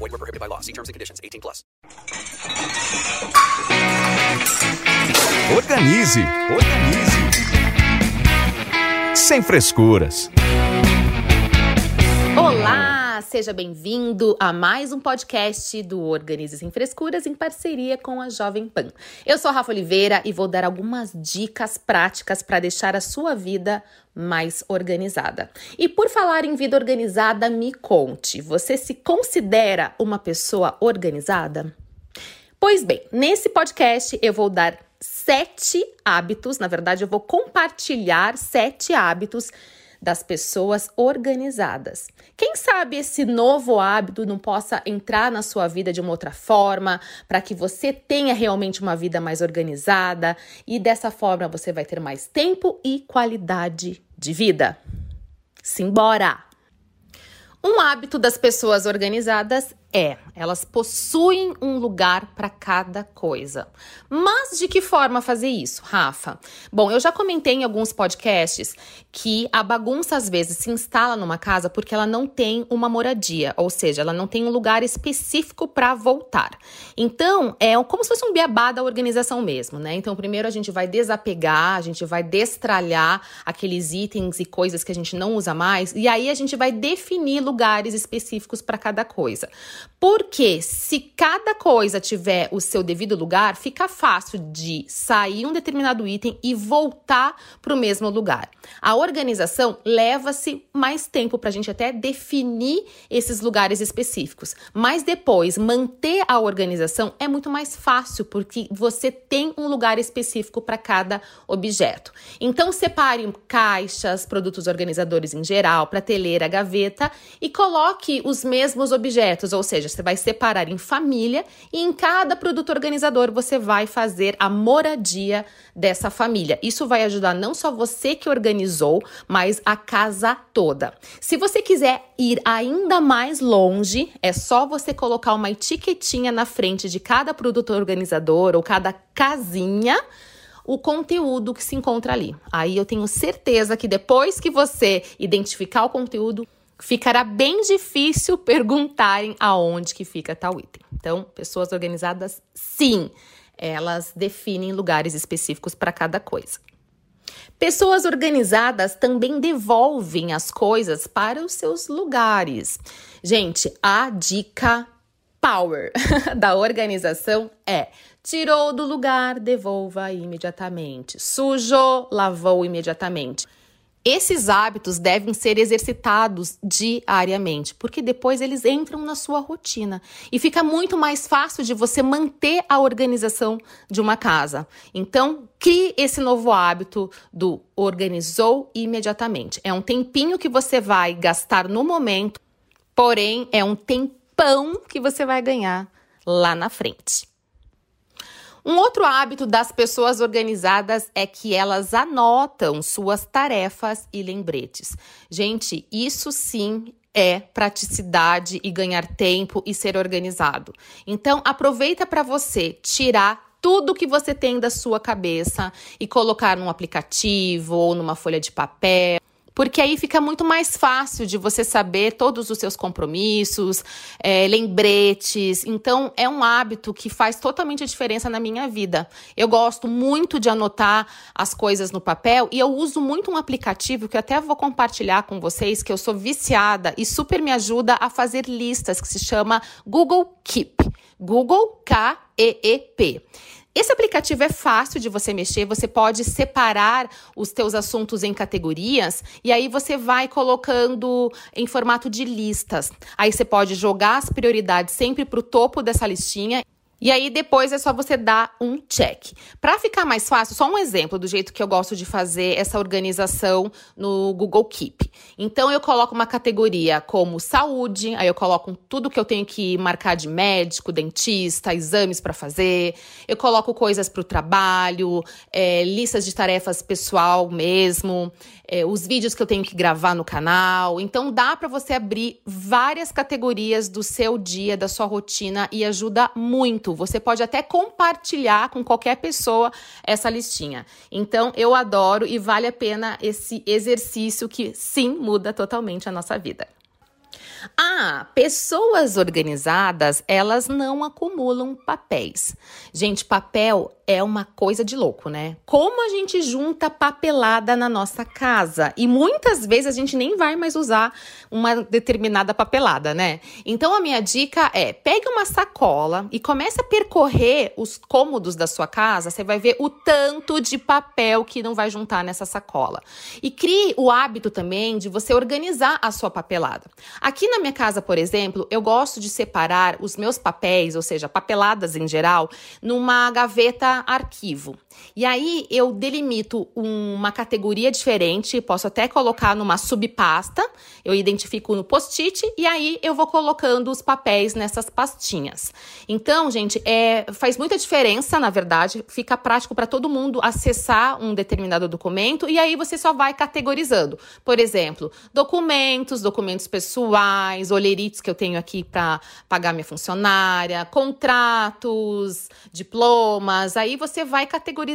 Void were prohibited by law. See terms and conditions. 18 plus. Organize, organize. Sem frescuras. Olá, seja bem-vindo a mais um podcast do Organize Sem Frescuras em parceria com a Jovem Pan. Eu sou a Rafa Oliveira e vou dar algumas dicas práticas para deixar a sua vida mais organizada. E por falar em vida organizada, me conte, você se considera uma pessoa organizada? Pois bem, nesse podcast eu vou dar sete hábitos, na verdade, eu vou compartilhar sete hábitos das pessoas organizadas. Quem sabe esse novo hábito não possa entrar na sua vida de uma outra forma, para que você tenha realmente uma vida mais organizada e dessa forma você vai ter mais tempo e qualidade de vida. Simbora! Um hábito das pessoas organizadas é, elas possuem um lugar para cada coisa. Mas de que forma fazer isso, Rafa? Bom, eu já comentei em alguns podcasts que a bagunça às vezes se instala numa casa porque ela não tem uma moradia, ou seja, ela não tem um lugar específico para voltar. Então, é como se fosse um beabá da organização mesmo, né? Então, primeiro a gente vai desapegar, a gente vai destralhar aqueles itens e coisas que a gente não usa mais, e aí a gente vai definir lugares específicos para cada coisa. Porque se cada coisa tiver o seu devido lugar, fica fácil de sair um determinado item e voltar para o mesmo lugar. A organização leva-se mais tempo para a gente até definir esses lugares específicos. Mas depois, manter a organização é muito mais fácil, porque você tem um lugar específico para cada objeto. Então, separe caixas, produtos organizadores em geral, prateleira, gaveta e coloque os mesmos objetos, ou seja, você vai separar em família e em cada produto organizador você vai fazer a moradia dessa família. Isso vai ajudar não só você que organizou, mas a casa toda. Se você quiser ir ainda mais longe, é só você colocar uma etiquetinha na frente de cada produto organizador ou cada casinha o conteúdo que se encontra ali. Aí eu tenho certeza que depois que você identificar o conteúdo, ficará bem difícil perguntarem aonde que fica tal item. Então, pessoas organizadas, sim, elas definem lugares específicos para cada coisa. Pessoas organizadas também devolvem as coisas para os seus lugares. Gente, a dica power da organização é: tirou do lugar, devolva imediatamente. Sujou, lavou imediatamente. Esses hábitos devem ser exercitados diariamente, porque depois eles entram na sua rotina e fica muito mais fácil de você manter a organização de uma casa. Então, crie esse novo hábito do organizou imediatamente. É um tempinho que você vai gastar no momento, porém é um tempão que você vai ganhar lá na frente. Um outro hábito das pessoas organizadas é que elas anotam suas tarefas e lembretes. Gente, isso sim é praticidade e ganhar tempo e ser organizado. Então, aproveita para você tirar tudo que você tem da sua cabeça e colocar num aplicativo ou numa folha de papel porque aí fica muito mais fácil de você saber todos os seus compromissos, é, lembretes. Então, é um hábito que faz totalmente a diferença na minha vida. Eu gosto muito de anotar as coisas no papel e eu uso muito um aplicativo que eu até vou compartilhar com vocês, que eu sou viciada e super me ajuda a fazer listas, que se chama Google Keep. Google K-E-E-P. Esse aplicativo é fácil de você mexer, você pode separar os teus assuntos em categorias e aí você vai colocando em formato de listas. Aí você pode jogar as prioridades sempre para o topo dessa listinha E aí depois é só você dar um check. Para ficar mais fácil, só um exemplo do jeito que eu gosto de fazer essa organização no Google Keep. Então eu coloco uma categoria como saúde, aí eu coloco tudo que eu tenho que marcar de médico, dentista, exames para fazer. Eu coloco coisas para o trabalho, é, listas de tarefas pessoal mesmo, é, os vídeos que eu tenho que gravar no canal. Então dá para você abrir várias categorias do seu dia, da sua rotina e ajuda muito. Você pode até compartilhar com qualquer pessoa essa listinha. Então eu adoro e vale a pena esse exercício que sim muda totalmente a nossa vida. Ah, pessoas organizadas, elas não acumulam papéis. Gente, papel é uma coisa de louco, né? Como a gente junta papelada na nossa casa e muitas vezes a gente nem vai mais usar uma determinada papelada, né? Então a minha dica é: pegue uma sacola e comece a percorrer os cômodos da sua casa, você vai ver o tanto de papel que não vai juntar nessa sacola. E crie o hábito também de você organizar a sua papelada. Aqui na minha casa, por exemplo, eu gosto de separar os meus papéis, ou seja, papeladas em geral, numa gaveta arquivo. E aí eu delimito uma categoria diferente, posso até colocar numa subpasta, eu identifico no post-it e aí eu vou colocando os papéis nessas pastinhas. Então, gente, é, faz muita diferença, na verdade, fica prático para todo mundo acessar um determinado documento e aí você só vai categorizando. Por exemplo, documentos, documentos pessoais, olherites que eu tenho aqui para pagar minha funcionária, contratos, diplomas, aí você vai categorizando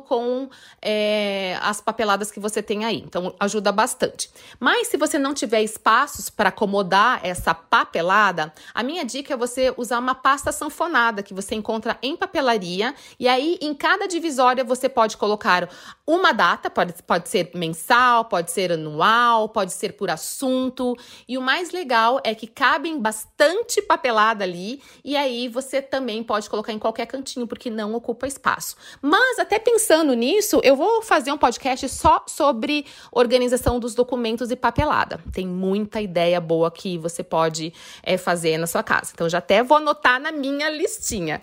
com é, as papeladas que você tem aí. Então, ajuda bastante. Mas se você não tiver espaços para acomodar essa papelada, a minha dica é você usar uma pasta sanfonada que você encontra em papelaria. E aí, em cada divisória, você pode colocar uma data, pode, pode ser mensal, pode ser anual, pode ser por assunto. E o mais legal é que cabem bastante papelada ali. E aí, você também pode colocar em qualquer cantinho, porque não ocupa espaço. Mas até pensando nisso, eu vou fazer um podcast só sobre organização dos documentos e papelada. Tem muita ideia boa que você pode é, fazer na sua casa. Então já até vou anotar na minha listinha.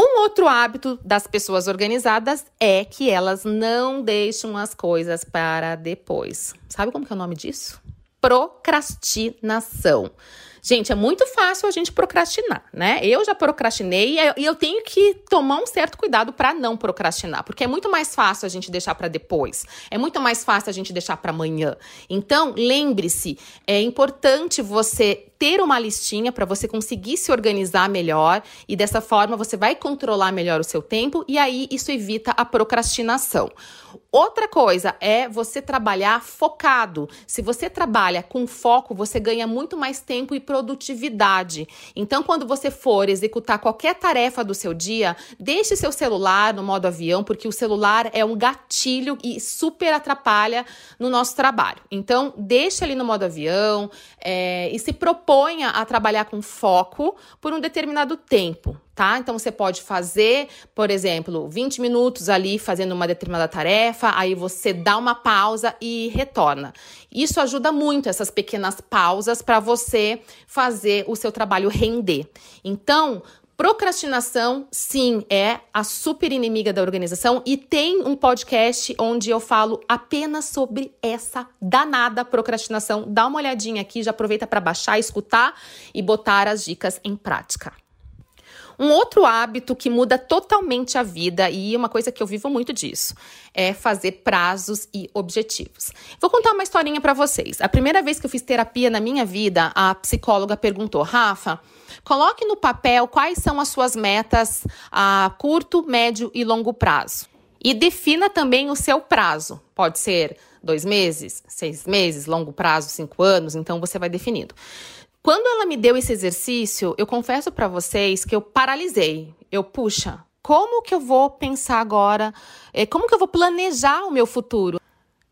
Um outro hábito das pessoas organizadas é que elas não deixam as coisas para depois. Sabe como que é o nome disso? Procrastinação. Gente, é muito fácil a gente procrastinar, né? Eu já procrastinei e eu tenho que tomar um certo cuidado para não procrastinar, porque é muito mais fácil a gente deixar para depois, é muito mais fácil a gente deixar para amanhã. Então, lembre-se, é importante você ter uma listinha para você conseguir se organizar melhor e dessa forma você vai controlar melhor o seu tempo e aí isso evita a procrastinação. Outra coisa é você trabalhar focado. Se você trabalha com foco, você ganha muito mais tempo e produtividade. Então, quando você for executar qualquer tarefa do seu dia, deixe seu celular no modo avião, porque o celular é um gatilho e super atrapalha no nosso trabalho. Então, deixe ali no modo avião é, e se proponha a trabalhar com foco por um determinado tempo tá? Então você pode fazer, por exemplo, 20 minutos ali fazendo uma determinada tarefa, aí você dá uma pausa e retorna. Isso ajuda muito essas pequenas pausas para você fazer o seu trabalho render. Então, Procrastinação, sim, é a super inimiga da organização e tem um podcast onde eu falo apenas sobre essa danada procrastinação. Dá uma olhadinha aqui, já aproveita para baixar, escutar e botar as dicas em prática. Um outro hábito que muda totalmente a vida, e uma coisa que eu vivo muito disso, é fazer prazos e objetivos. Vou contar uma historinha para vocês. A primeira vez que eu fiz terapia na minha vida, a psicóloga perguntou: Rafa, coloque no papel quais são as suas metas a curto, médio e longo prazo. E defina também o seu prazo. Pode ser dois meses, seis meses, longo prazo, cinco anos, então você vai definindo. Quando ela me deu esse exercício, eu confesso para vocês que eu paralisei. Eu, puxa, como que eu vou pensar agora? É, como que eu vou planejar o meu futuro?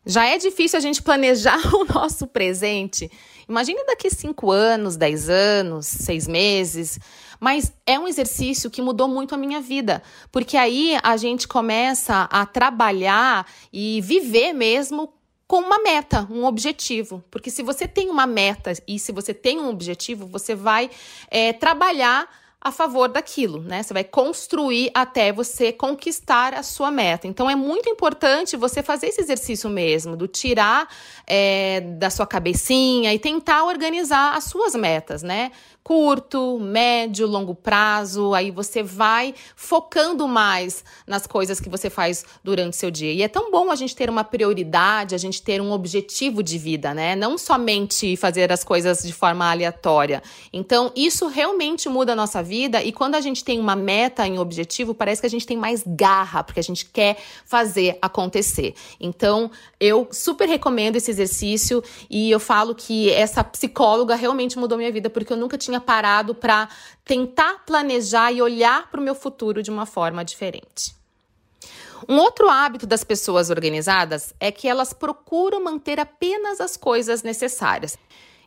Já é difícil a gente planejar o nosso presente. Imagine daqui cinco anos, dez anos, seis meses. Mas é um exercício que mudou muito a minha vida, porque aí a gente começa a trabalhar e viver mesmo com uma meta, um objetivo. Porque se você tem uma meta e se você tem um objetivo, você vai é, trabalhar a favor daquilo, né? Você vai construir até você conquistar a sua meta. Então é muito importante você fazer esse exercício mesmo, do tirar é, da sua cabecinha e tentar organizar as suas metas, né? Curto, médio, longo prazo, aí você vai focando mais nas coisas que você faz durante o seu dia. E é tão bom a gente ter uma prioridade, a gente ter um objetivo de vida, né? Não somente fazer as coisas de forma aleatória. Então, isso realmente muda a nossa vida e quando a gente tem uma meta em objetivo, parece que a gente tem mais garra, porque a gente quer fazer acontecer. Então, eu super recomendo esse exercício e eu falo que essa psicóloga realmente mudou minha vida, porque eu nunca tinha parado para tentar planejar e olhar para o meu futuro de uma forma diferente. Um outro hábito das pessoas organizadas é que elas procuram manter apenas as coisas necessárias.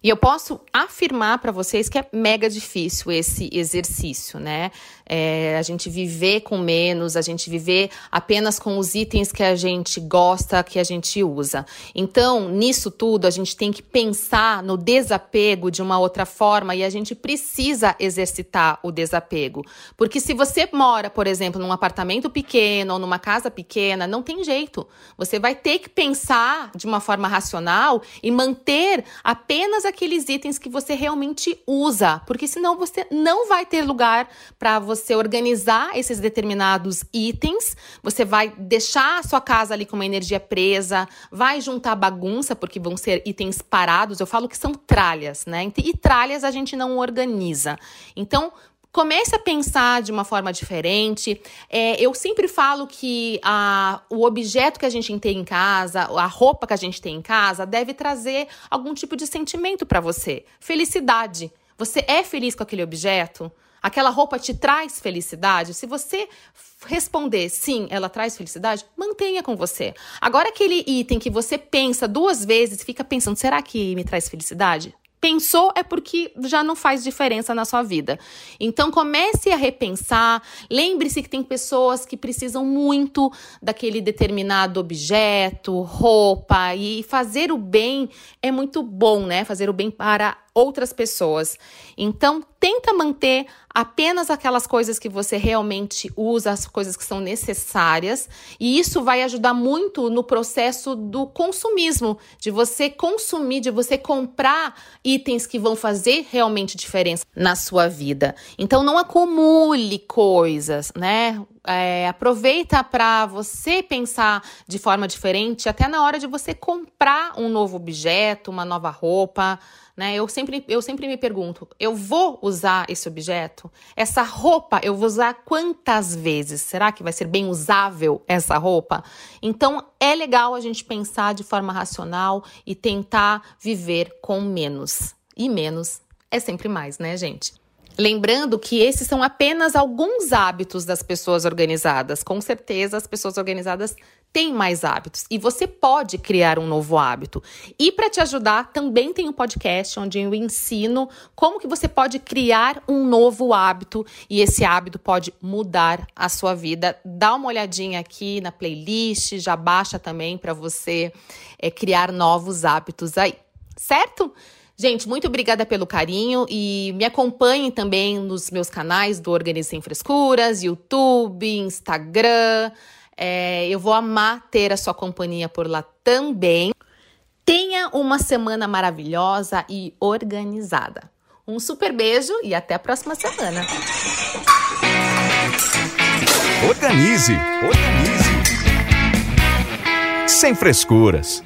E eu posso afirmar para vocês que é mega difícil esse exercício, né? É, a gente viver com menos, a gente viver apenas com os itens que a gente gosta, que a gente usa. Então, nisso tudo, a gente tem que pensar no desapego de uma outra forma e a gente precisa exercitar o desapego. Porque se você mora, por exemplo, num apartamento pequeno ou numa casa pequena, não tem jeito. Você vai ter que pensar de uma forma racional e manter apenas aqueles itens que você realmente usa, porque senão você não vai ter lugar para você organizar esses determinados itens, você vai deixar a sua casa ali com uma energia presa, vai juntar bagunça, porque vão ser itens parados. Eu falo que são tralhas, né? E tralhas a gente não organiza. Então, Comece a pensar de uma forma diferente. É, eu sempre falo que a, o objeto que a gente tem em casa, a roupa que a gente tem em casa, deve trazer algum tipo de sentimento para você. Felicidade. Você é feliz com aquele objeto? Aquela roupa te traz felicidade? Se você responder sim, ela traz felicidade, mantenha com você. Agora, aquele item que você pensa duas vezes, fica pensando: será que me traz felicidade? Pensou é porque já não faz diferença na sua vida. Então comece a repensar. Lembre-se que tem pessoas que precisam muito daquele determinado objeto, roupa e fazer o bem é muito bom, né? Fazer o bem para outras pessoas. Então, tenta manter apenas aquelas coisas que você realmente usa, as coisas que são necessárias, e isso vai ajudar muito no processo do consumismo, de você consumir, de você comprar itens que vão fazer realmente diferença na sua vida. Então, não acumule coisas, né? É, aproveita para você pensar de forma diferente, até na hora de você comprar um novo objeto, uma nova roupa. Né? Eu, sempre, eu sempre me pergunto: eu vou usar esse objeto? Essa roupa eu vou usar quantas vezes? Será que vai ser bem usável essa roupa? Então é legal a gente pensar de forma racional e tentar viver com menos. E menos é sempre mais, né, gente? Lembrando que esses são apenas alguns hábitos das pessoas organizadas. Com certeza, as pessoas organizadas têm mais hábitos e você pode criar um novo hábito. E para te ajudar, também tem um podcast onde eu ensino como que você pode criar um novo hábito e esse hábito pode mudar a sua vida. Dá uma olhadinha aqui na playlist, já baixa também para você é, criar novos hábitos aí, certo? Gente, muito obrigada pelo carinho e me acompanhem também nos meus canais do Organize Sem Frescuras, YouTube, Instagram. É, eu vou amar ter a sua companhia por lá também. Tenha uma semana maravilhosa e organizada. Um super beijo e até a próxima semana. Organize, organize. Sem frescuras.